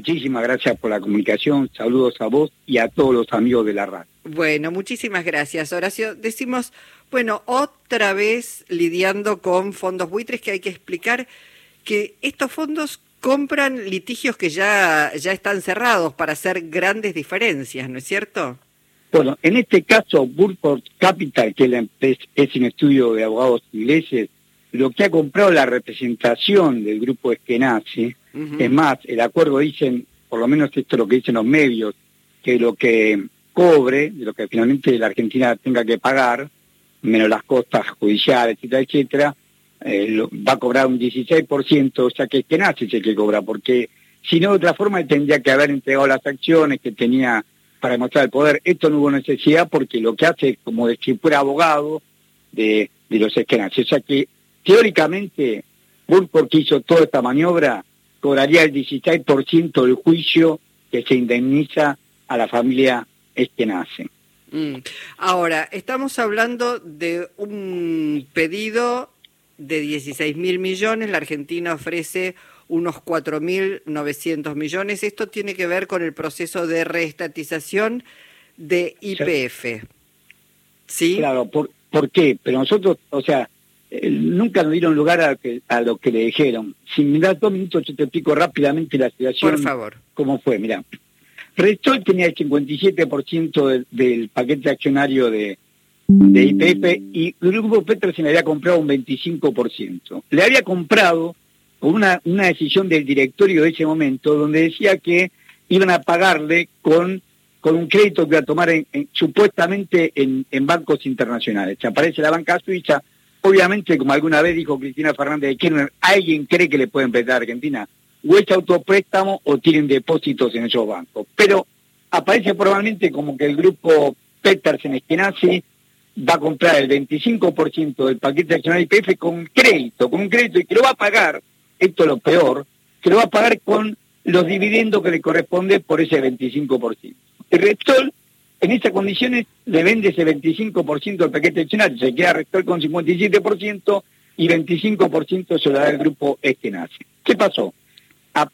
muchísimas gracias por la comunicación. Saludos a vos y a todos los amigos de la radio. Bueno, muchísimas gracias, Horacio. Decimos, bueno, otra vez lidiando con fondos buitres que hay que explicar que estos fondos compran litigios que ya, ya están cerrados para hacer grandes diferencias, ¿no es cierto? Bueno, en este caso, Burford Capital, que es, es un estudio de abogados ingleses, lo que ha comprado la representación del grupo Eskenazi, es más, el acuerdo dicen, por lo menos esto es lo que dicen los medios, que lo que cobre, de lo que finalmente la Argentina tenga que pagar, menos las costas judiciales, etcétera, etcétera, eh, va a cobrar un 16%, o sea que Eskenazi es el que cobra, porque si no, de otra forma, tendría que haber entregado las acciones que tenía para demostrar el poder. Esto no hubo necesidad porque lo que hace es como de si fuera abogado de, de los Eskenazi. O sea que teóricamente, Burford que hizo toda esta maniobra, cobraría el 16% del juicio que se indemniza a la familia Eskenazi. Mm. Ahora, estamos hablando de un pedido de 16 mil millones, la Argentina ofrece unos 4.900 millones. Esto tiene que ver con el proceso de reestatización de IPF. ¿Sí? Claro, ¿por, ¿por qué? Pero nosotros, o sea, nunca nos dieron lugar a, que, a lo que le dijeron. Si me das dos minutos, yo te explico rápidamente la situación. Por favor. ¿Cómo fue? Mira, Restol tenía el 57% del, del paquete accionario de, de IPF y Grupo Petro se le había comprado un 25%. Le había comprado con una, una decisión del directorio de ese momento donde decía que iban a pagarle con, con un crédito que iba a tomar supuestamente en, en bancos internacionales. Aparece la banca suiza, Obviamente, como alguna vez dijo Cristina Fernández de Kirchner, ¿alguien cree que le pueden prestar a Argentina? O es autopréstamo o tienen depósitos en esos bancos. Pero aparece probablemente como que el grupo Petersen Eskenazi va a comprar el 25% del paquete accionario IPF con crédito, con crédito y que lo va a pagar, esto es lo peor, que lo va a pagar con los dividendos que le corresponde por ese 25%. El Repsol en esas condiciones le vende ese 25% del paquete accionario, se queda Rector con 57% y 25% se lo da el grupo Eskenazi. ¿Qué pasó?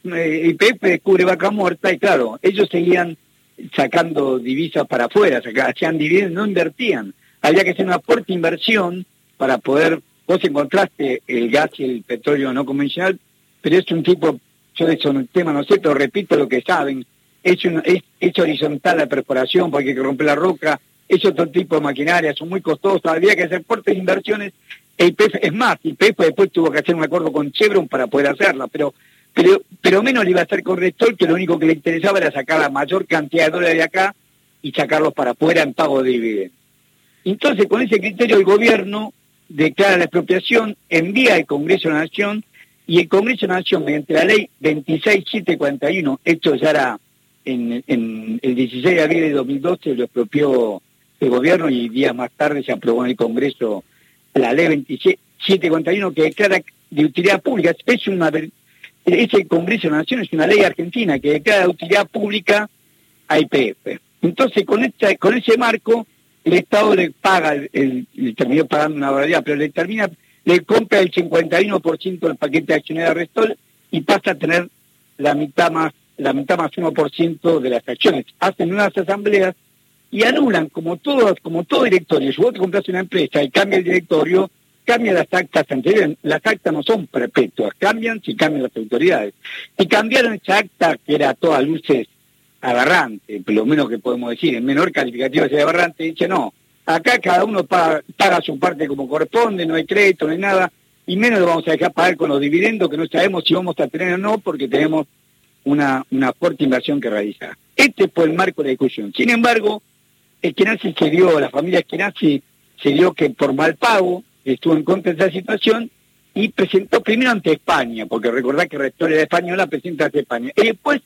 Eh, IPF descubre vaca muerta y claro, ellos seguían sacando divisas para afuera, hacían dividendos, no invertían. Había que hacer una fuerte inversión para poder, vos encontraste el gas y el petróleo no convencional, pero es un tipo, yo de eso el tema no sé, pero repito lo que saben, es, es, horizontal la perforación porque hay que romper la roca, es otro tipo de maquinaria, son muy costosas, había que hacer fuertes inversiones. El es más, y PEF después tuvo que hacer un acuerdo con Chevron para poder hacerla, pero, pero, pero menos le iba a hacer con Restol, que lo único que le interesaba era sacar la mayor cantidad de dólares de acá y sacarlos para afuera en pago de dividendos. Entonces, con ese criterio, el gobierno declara la expropiación, envía al Congreso de la Nación, y el Congreso de la Nación, mediante la ley 26741, esto ya era en, el 16 de abril de 2012 lo expropió el gobierno y días más tarde se aprobó en el Congreso la ley 2741 que declara de utilidad pública. Es una, ese Congreso de la Nación es una ley argentina que declara de utilidad pública a IPF. Entonces, con, esta, con ese marco, el Estado le paga, le terminó pagando una barbaridad, pero le termina, le compra el 51% del paquete de acciones de Restol y pasa a tener la mitad más la mitad más 1% de las acciones. Hacen unas asambleas y anulan, como todo, como todo directorio, si vos te compras una empresa y cambia el directorio, cambia las actas anteriores. Las actas no son perpetuas, cambian si cambian las autoridades. Y cambiaron esa acta que era a todas luces aberrante, lo menos que podemos decir, en menor calificativo de aberrante, dice no, acá cada uno paga, paga, su parte como corresponde, no hay crédito, no hay nada, y menos lo vamos a dejar pagar con los dividendos que no sabemos si vamos a tener o no, porque tenemos una, una fuerte inversión que realizar. Este fue el marco de discusión. Sin embargo, Eskenazi se dio, la familia Eskenazi se dio que por mal pago estuvo en contra de esa situación y presentó primero ante España, porque recordad que Rector de Española presenta ante España. Y después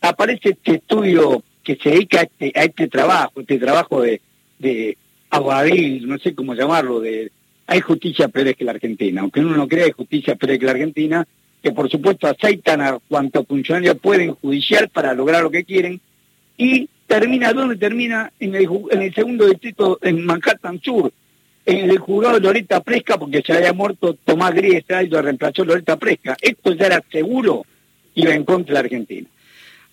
aparece este estudio que se dedica a este, este trabajo, este trabajo de, de no sé cómo llamarlo, de hay justicia peor que la Argentina. Aunque uno no crea hay justicia peor que la Argentina, que por supuesto aceitan a cuantos funcionarios pueden judicial para lograr lo que quieren, y termina, ¿dónde termina? En el, en el segundo distrito, en Manhattan Sur, en el juzgado de Loreta Presca, porque se había muerto Tomás Griesa y lo reemplazó Loreta Presca. Esto ya era seguro, iba en contra de la Argentina.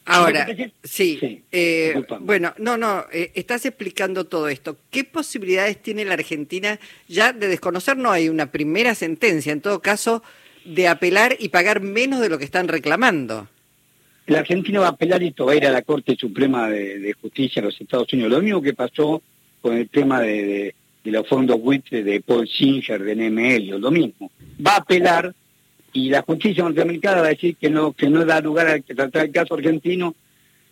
Ahora, sí, eh, bueno, no, no, eh, estás explicando todo esto. ¿Qué posibilidades tiene la Argentina ya de desconocer? No hay una primera sentencia, en todo caso, de apelar y pagar menos de lo que están reclamando. La Argentina va a apelar y esto va a ir a la Corte Suprema de, Justicia de los Estados Unidos. Lo mismo que pasó con el tema de, los fondos WIT de Paul Singer, de NML, lo mismo. Va a apelar y la justicia norteamericana va a decir que no que no da lugar a tratar el caso argentino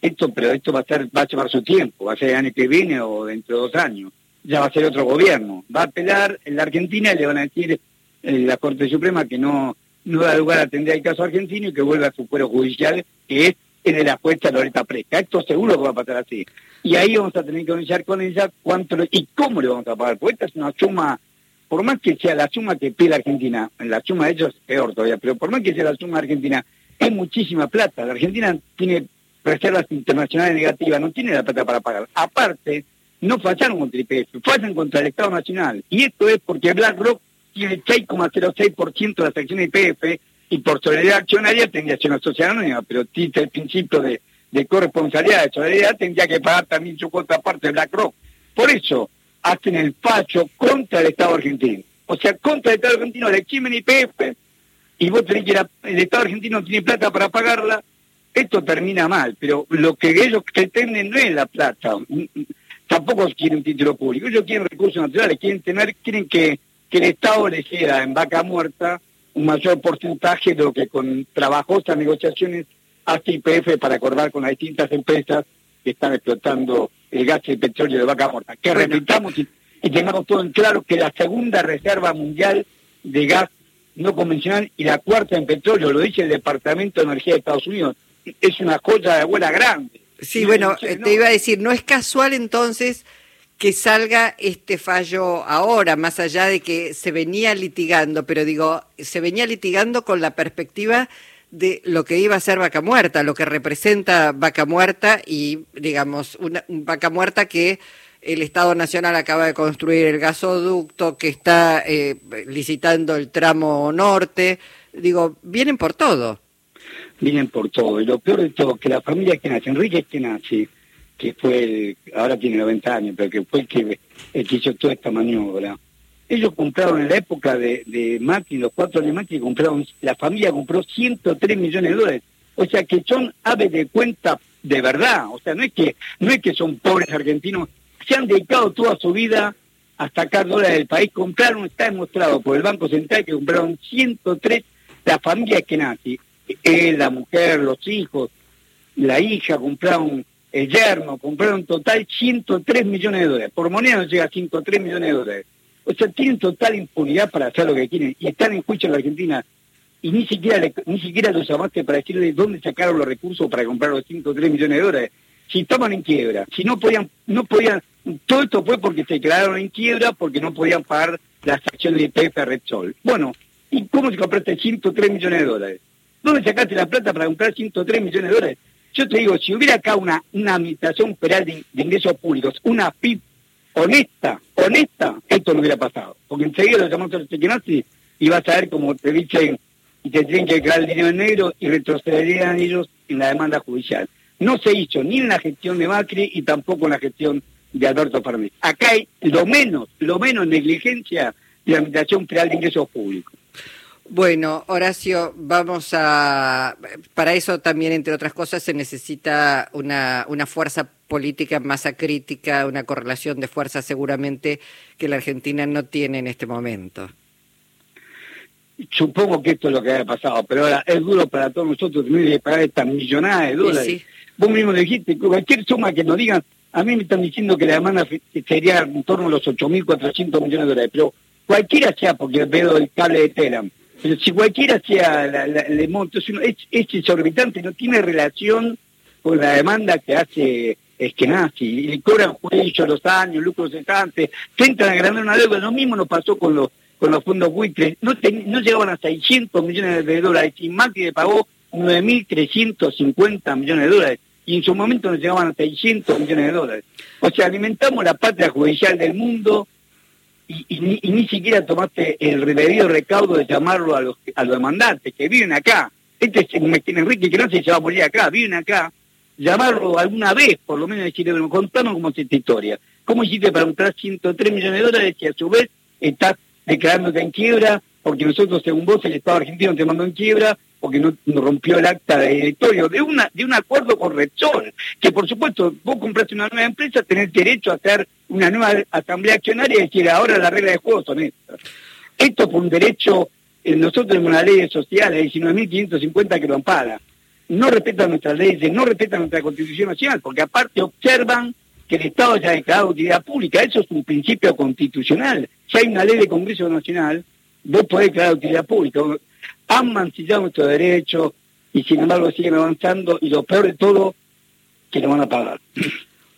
esto pero esto va a ser va a llevar su tiempo va a ser el año que viene o dentro de dos años ya va a ser otro gobierno va a apelar en la Argentina y le van a decir eh, la Corte Suprema que no no da lugar a atender el caso argentino y que vuelva a su cuero judicial que es en de la jueza Loreta Presca esto seguro que va a pasar así y ahí vamos a tener que anunciar con ella cuánto y cómo le vamos a pagar porque esta es una suma por más que sea la suma que pide la Argentina, la suma de ellos es peor todavía, pero por más que sea la suma de Argentina, es muchísima plata. La Argentina tiene reservas internacionales negativas, no tiene la plata para pagar. Aparte, no fallaron contra el IPF, fallan contra el Estado Nacional. Y esto es porque BlackRock tiene 6,06% de las acciones de IPF y por solidaridad accionaria tendría que ser una sociedad anónima, pero el principio de, de corresponsabilidad, de solidaridad, tendría que pagar también su cuota parte de BlackRock. Por eso, hacen el facho contra el Estado argentino. O sea, contra el Estado argentino le eximen IPF y vos tenés que el Estado argentino no tiene plata para pagarla, esto termina mal, pero lo que ellos pretenden no es la plata, tampoco quieren un título público, ellos quieren recursos naturales, quieren tener, quieren que, que el Estado les diera en vaca muerta un mayor porcentaje de lo que con trabajosas negociaciones hace IPF para acordar con las distintas empresas que están explotando el gas y el petróleo de vaca muerta. Que repitamos y, tengamos todo en claro que la segunda reserva mundial de gas no convencional y la cuarta en petróleo, lo dice el Departamento de Energía de Estados Unidos, es una joya de abuela grande. Sí, bueno, te iba a decir, no es casual entonces que salga este fallo ahora, más allá de que se venía litigando, pero digo, se venía litigando con la perspectiva de lo que iba a ser Vaca Muerta, lo que representa Vaca Muerta y, digamos, una Vaca Muerta que el Estado Nacional acaba de construir el gasoducto, que está eh, licitando el tramo norte. Digo, vienen por todo. Vienen por todo. Y lo peor de todo, que la familia que nace, Enrique que nace, que fue, el, ahora tiene 90 años, pero que fue el que, hizo toda esta maniobra, ellos compraron en la época de, de Macri, los cuatro de Macri, compraron, la familia compró 103 millones de dólares. O sea que son aves de cuenta de verdad. O sea, no es que, no es que son pobres argentinos, se han dedicado toda su vida a sacar dólares del país. Compraron, está demostrado por el Banco Central que compraron 103, la familia que nace, él, la mujer, los hijos, la hija, compraron el yerno, compraron total 103 millones de dólares. Por moneda no llega a 103 millones de dólares. O sea, tienen total impunidad para hacer lo que quieren y están en juicio en la Argentina y ni siquiera ni siquiera los llamaste para decirles dónde sacaron los recursos para comprar los 5 o 3 millones de dólares. Si estaban en quiebra, si no podían, no podían, todo esto fue porque se quedaron en quiebra porque no podían pagar las acciones de IPF a Repsol. Bueno, ¿y cómo se compraste 103 millones de dólares? ¿Dónde sacaste la plata para comprar 103 millones de dólares? Yo te digo, si hubiera acá una, una administración federal de, ingresos públicos, una PIB honesta, honesta, esto no hubiera pasado. Porque enseguida lo llamamos a los nazi y vas a ver como te dicen y te tienen que crear el dinero en negro y retrocederían ellos en la demanda judicial. No se hizo ni en la gestión de Macri y tampoco en la gestión de Alberto Fernández. Acá hay lo menos, lo menos negligencia de la Administración Federal de Ingresos Públicos. Bueno, Horacio, vamos a... Para eso también, entre otras cosas, se necesita una, una fuerza política, masa crítica, una correlación de fuerzas seguramente que la Argentina no tiene en este momento. Supongo que esto es lo que ha pasado, pero ahora es duro para todos nosotros tener que pagar estas millonadas de dólares. Vos mismo dijiste, cualquier suma que nos digan, a mí me están diciendo que la demanda sería en torno a los 8.400 millones de dólares, pero cualquiera sea, porque veo el cable de Telam, pero si cualquiera sea la, el monto, es, exorbitante, no tiene relación con la demanda que hace es que nazi, y cobran juicio a los años, lucros cesantes, a ganar una deuda, lo mismo nos pasó con los con los fondos buitres, no, no llegaban a 600 millones de dólares, y Macri le pagó 9.350 millones de dólares, y en su momento nos llegaban a 600 millones de dólares. O sea, alimentamos la patria judicial del mundo, y, ni, siquiera tomaste el debido recaudo de llamarlo a los, a los demandantes que viven acá. Este es Enrique que no se va a morir acá, viven acá, llamarlo alguna vez, por lo menos decirle, bueno, contanos cómo es esta historia. ¿Cómo hiciste para comprar 103 millones de dólares y a su vez estás declarándote en quiebra? Porque nosotros, según vos, el Estado argentino te mandó en quiebra porque no, rompió el acta de directorio, de una de un acuerdo con Repsol, que por supuesto vos compraste una nueva empresa, tenés derecho a hacer una nueva asamblea accionaria y decir ahora las reglas de juego son estas. Esto fue un derecho, eh, nosotros tenemos una ley social, la 19.550 que lo ampara. No respetan nuestras leyes, no respetan nuestra constitución nacional, porque aparte observan que el Estado haya declarado utilidad pública. Eso es un principio constitucional. Si hay una ley de Congreso Nacional, vos podés declarar utilidad pública han mancillado nuestros derechos y sin embargo siguen avanzando y lo peor de todo, que lo van a pagar.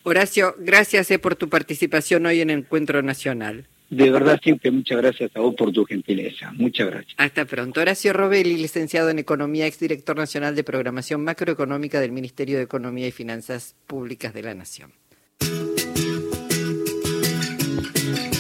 Horacio, gracias eh, por tu participación hoy en Encuentro Nacional. De verdad, siempre muchas gracias a vos por tu gentileza. Muchas gracias. Hasta pronto. Horacio Robelli, licenciado en Economía, exdirector nacional de Programación Macroeconómica del Ministerio de Economía y Finanzas Públicas de la Nación.